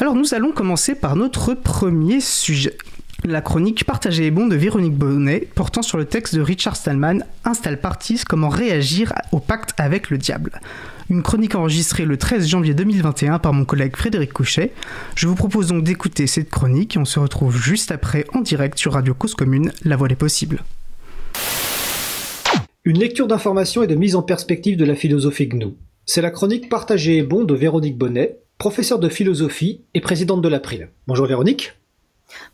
Alors nous allons commencer par notre premier sujet. La chronique Partagée et bon de Véronique Bonnet portant sur le texte de Richard Stallman Installe Partis comment réagir au pacte avec le diable. Une chronique enregistrée le 13 janvier 2021 par mon collègue Frédéric Couchet. Je vous propose donc d'écouter cette chronique et on se retrouve juste après en direct sur Radio Cause Commune, La Voix des Possibles. Une lecture d'information et de mise en perspective de la philosophie GNU. C'est la chronique Partagée et bon de Véronique Bonnet, professeure de philosophie et présidente de l'April. Bonjour Véronique.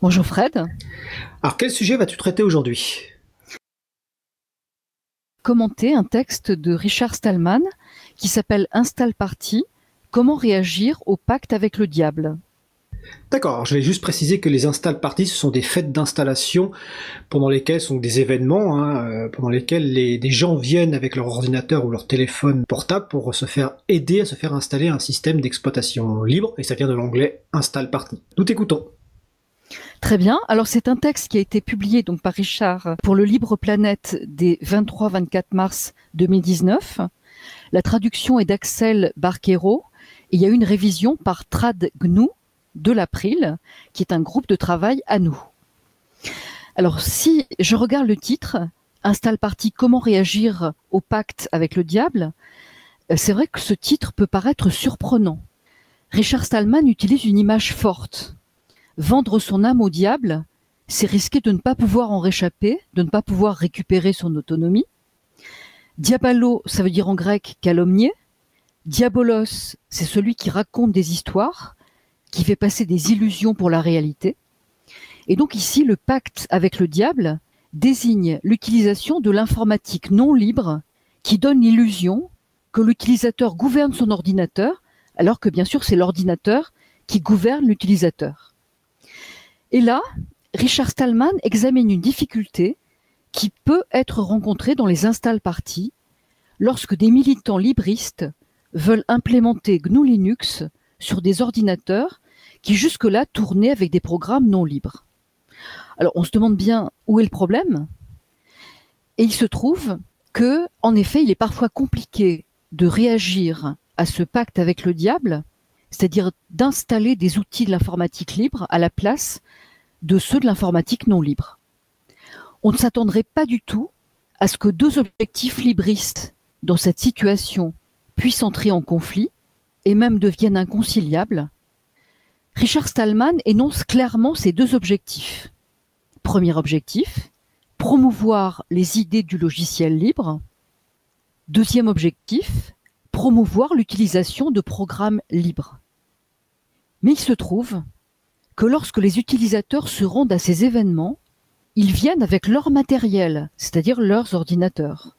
Bonjour Fred. Alors quel sujet vas-tu traiter aujourd'hui? Commenter un texte de Richard Stallman qui s'appelle Install Party, comment réagir au pacte avec le diable? D'accord, je vais juste préciser que les install parties, ce sont des fêtes d'installation pendant lesquelles sont des événements, hein, euh, pendant lesquels les, des gens viennent avec leur ordinateur ou leur téléphone portable pour se faire aider à se faire installer un système d'exploitation libre, et ça vient de l'anglais install party. Nous t'écoutons. Très bien. Alors c'est un texte qui a été publié donc par Richard pour le Libre Planète des 23-24 mars 2019. La traduction est d'Axel Barquero et il y a eu une révision par Trad GNU de l'April, qui est un groupe de travail à nous. Alors si je regarde le titre, Installe partie Comment réagir au pacte avec le diable, euh, c'est vrai que ce titre peut paraître surprenant. Richard Stallman utilise une image forte. Vendre son âme au diable, c'est risquer de ne pas pouvoir en réchapper, de ne pas pouvoir récupérer son autonomie. Diabalo, ça veut dire en grec calomnier. Diabolos, c'est celui qui raconte des histoires, qui fait passer des illusions pour la réalité. Et donc ici, le pacte avec le diable désigne l'utilisation de l'informatique non libre qui donne l'illusion que l'utilisateur gouverne son ordinateur, alors que bien sûr c'est l'ordinateur qui gouverne l'utilisateur. Et là, Richard Stallman examine une difficulté qui peut être rencontrée dans les install parties lorsque des militants libristes veulent implémenter GNU Linux sur des ordinateurs qui jusque-là tournaient avec des programmes non libres. Alors on se demande bien où est le problème et il se trouve que en effet, il est parfois compliqué de réagir à ce pacte avec le diable, c'est-à-dire d'installer des outils de l'informatique libre à la place de ceux de l'informatique non libre. On ne s'attendrait pas du tout à ce que deux objectifs libristes dans cette situation puissent entrer en conflit et même deviennent inconciliables. Richard Stallman énonce clairement ces deux objectifs. Premier objectif, promouvoir les idées du logiciel libre. Deuxième objectif, promouvoir l'utilisation de programmes libres. Mais il se trouve que lorsque les utilisateurs se rendent à ces événements, ils viennent avec leur matériel, c'est-à-dire leurs ordinateurs.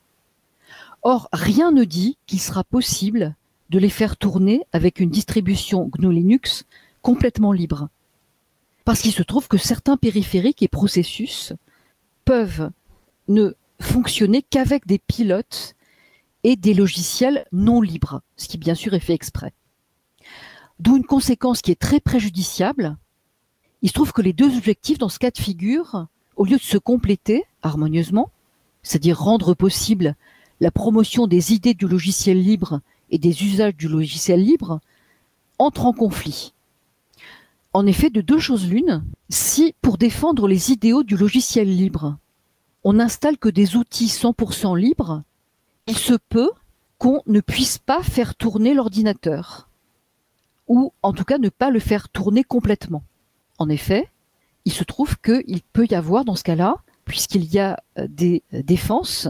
Or, rien ne dit qu'il sera possible de les faire tourner avec une distribution GNU Linux complètement libre. Parce qu'il se trouve que certains périphériques et processus peuvent ne fonctionner qu'avec des pilotes et des logiciels non libres, ce qui bien sûr est fait exprès. D'où une conséquence qui est très préjudiciable, il se trouve que les deux objectifs dans ce cas de figure, au lieu de se compléter harmonieusement, c'est-à-dire rendre possible la promotion des idées du logiciel libre et des usages du logiciel libre, entrent en conflit. En effet, de deux choses l'une, si pour défendre les idéaux du logiciel libre, on n'installe que des outils 100% libres, il se peut qu'on ne puisse pas faire tourner l'ordinateur, ou en tout cas ne pas le faire tourner complètement. En effet, il se trouve qu'il peut y avoir dans ce cas-là, puisqu'il y a euh, des euh, défenses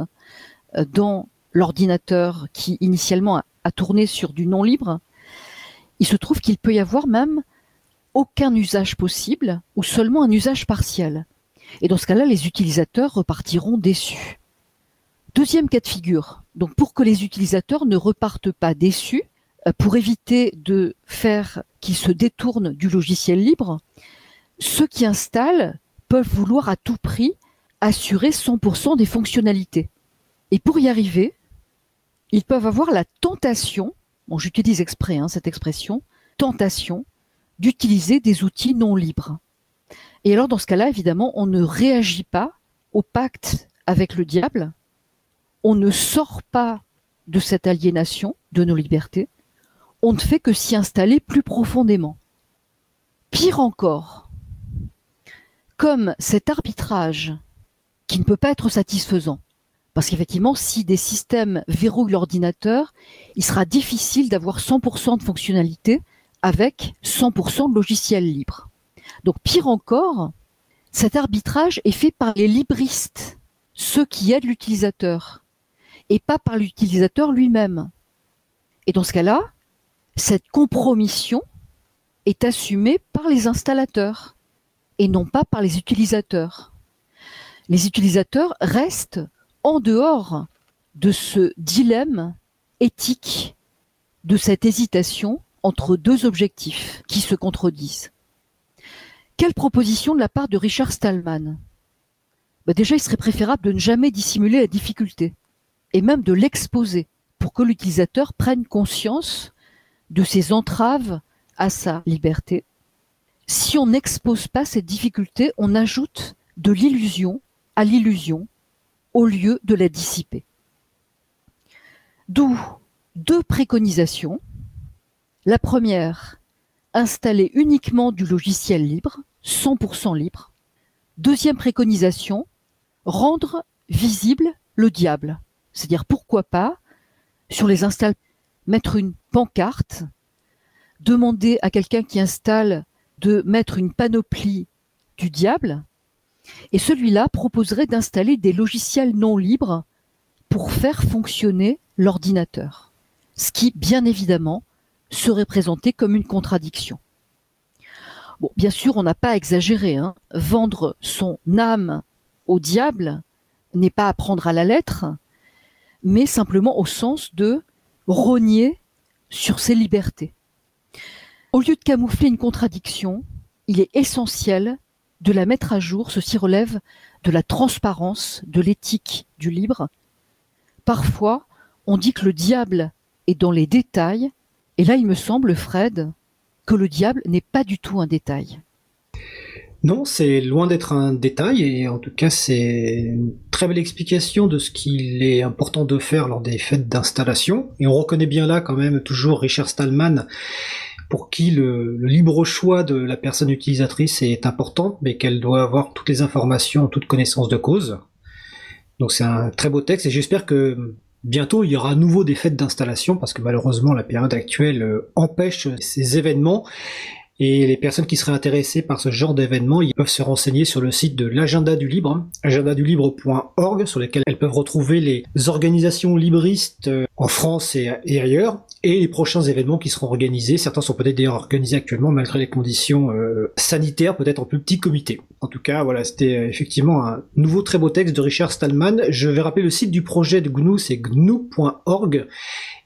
euh, dans l'ordinateur qui initialement a, tourné sur du non libre, il se trouve qu'il peut y avoir même aucun usage possible ou seulement un usage partiel. Et dans ce cas-là, les utilisateurs repartiront déçus. Deuxième cas de figure. Donc pour que les utilisateurs ne repartent pas déçus, pour éviter de faire qu'ils se détournent du logiciel libre, ceux qui installent peuvent vouloir à tout prix assurer 100% des fonctionnalités. Et pour y arriver, ils peuvent avoir la tentation, j'utilise exprès hein, cette expression, tentation, d'utiliser des outils non libres. Et alors dans ce cas-là, évidemment, on ne réagit pas au pacte avec le diable, on ne sort pas de cette aliénation de nos libertés, on ne fait que s'y installer plus profondément. Pire encore, comme cet arbitrage qui ne peut pas être satisfaisant, parce qu'effectivement, si des systèmes verrouillent l'ordinateur, il sera difficile d'avoir 100% de fonctionnalité avec 100% de logiciels libres. Donc pire encore, cet arbitrage est fait par les libristes, ceux qui aident l'utilisateur, et pas par l'utilisateur lui-même. Et dans ce cas-là, cette compromission est assumée par les installateurs et non pas par les utilisateurs. Les utilisateurs restent en dehors de ce dilemme éthique, de cette hésitation entre deux objectifs qui se contredisent. Quelle proposition de la part de Richard Stallman? Bah Déjà, il serait préférable de ne jamais dissimuler la difficulté et même de l'exposer pour que l'utilisateur prenne conscience de ses entraves à sa liberté. Si on n'expose pas cette difficulté, on ajoute de l'illusion à l'illusion au lieu de la dissiper. D'où deux préconisations. La première, installer uniquement du logiciel libre, 100% libre. Deuxième préconisation, rendre visible le diable. C'est-à-dire pourquoi pas, sur les installs, mettre une pancarte, demander à quelqu'un qui installe de mettre une panoplie du diable, et celui-là proposerait d'installer des logiciels non libres pour faire fonctionner l'ordinateur. Ce qui, bien évidemment, serait présenté comme une contradiction. Bien sûr, on n'a pas exagéré. Hein. Vendre son âme au diable n'est pas à prendre à la lettre, mais simplement au sens de rogner sur ses libertés. Au lieu de camoufler une contradiction, il est essentiel de la mettre à jour. Ceci relève de la transparence, de l'éthique du libre. Parfois, on dit que le diable est dans les détails, et là, il me semble, Fred, que le diable n'est pas du tout un détail. Non, c'est loin d'être un détail, et en tout cas, c'est une très belle explication de ce qu'il est important de faire lors des fêtes d'installation. Et on reconnaît bien là, quand même, toujours Richard Stallman, pour qui le, libre choix de la personne utilisatrice est important, mais qu'elle doit avoir toutes les informations toute connaissance de cause. Donc c'est un très beau texte, et j'espère que bientôt il y aura à nouveau des fêtes d'installation, parce que malheureusement la période actuelle euh, empêche ces événements, et les personnes qui seraient intéressées par ce genre d'événement, ils peuvent se renseigner sur le site de l'agenda du libre, agendadulibre.org, sur lequel elles peuvent retrouver les organisations libristes euh, en France et, ailleurs, et les prochains événements qui seront organisés. Certains sont peut-être d'ailleurs organisés actuellement malgré les conditions euh, sanitaires, peut-être en plus petit comité. En tout cas, voilà, c'était euh, effectivement un nouveau très beau texte de Richard Stallman. Je vais rappeler le site du projet de GNU, c'est gnu.org.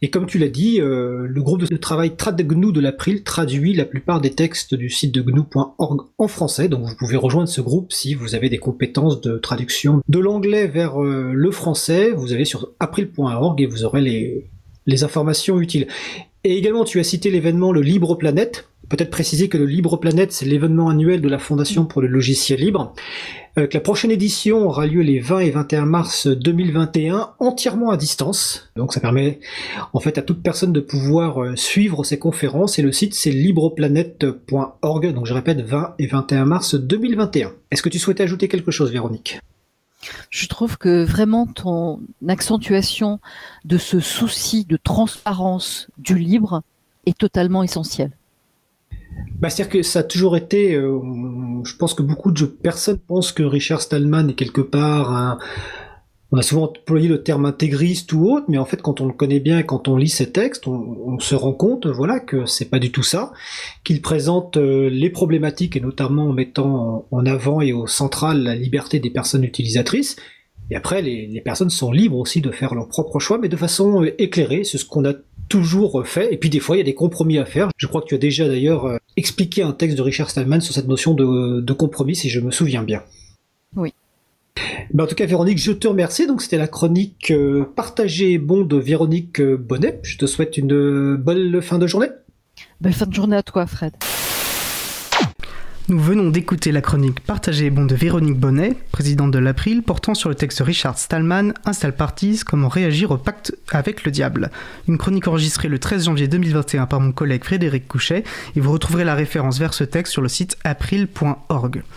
Et comme tu l'as dit, le groupe de travail TradGNU de l'April traduit la plupart des du site de gnu.org en français, donc vous pouvez rejoindre ce groupe si vous avez des compétences de traduction de l'anglais vers euh, le français. Vous allez sur april.org et vous aurez les, les informations utiles. Et également, tu as cité l'événement Le Libre Planète. Peut-être préciser que le Libre Planète, c'est l'événement annuel de la Fondation pour le logiciel libre. Euh, la prochaine édition aura lieu les 20 et 21 mars 2021, entièrement à distance. Donc ça permet en fait à toute personne de pouvoir euh, suivre ces conférences. Et le site, c'est libreplanète.org. Donc je répète, 20 et 21 mars 2021. Est-ce que tu souhaitais ajouter quelque chose, Véronique? Je trouve que vraiment ton accentuation de ce souci de transparence du libre est totalement essentielle. Bah, C'est-à-dire que ça a toujours été, euh, je pense que beaucoup de personnes pensent que Richard Stallman est quelque part on a souvent employé le terme intégriste ou autre, mais en fait, quand on le connaît bien, quand on lit ses textes, on, se rend compte, voilà, que c'est pas du tout ça, qu'il présente euh, les problématiques et notamment en mettant en avant et au central la liberté des personnes utilisatrices. Et après, les, personnes sont libres aussi de faire leur propre choix, mais de façon euh, éclairée. C'est ce qu'on a toujours fait. Et puis des fois, il y a des compromis à faire. Je crois que tu as déjà d'ailleurs euh, expliqué un texte de Richard Stallman sur cette notion de, de compromis, si je me souviens bien. Oui. Ben, en tout cas, Véronique, je te remercie. Donc, c'était la chronique euh, partagée et bon de Véronique euh, Bonnet. Je te souhaite une bonne fin de journée. Belle fin de journée à toi, Fred. Nous venons d'écouter la chronique Partagée et bon de Véronique Bonnet, présidente de l'April, portant sur le texte Richard Stallman, Install Parties, comment réagir au pacte avec le diable. Une chronique enregistrée le 13 janvier 2021 par mon collègue Frédéric Couchet, et vous retrouverez la référence vers ce texte sur le site april.org.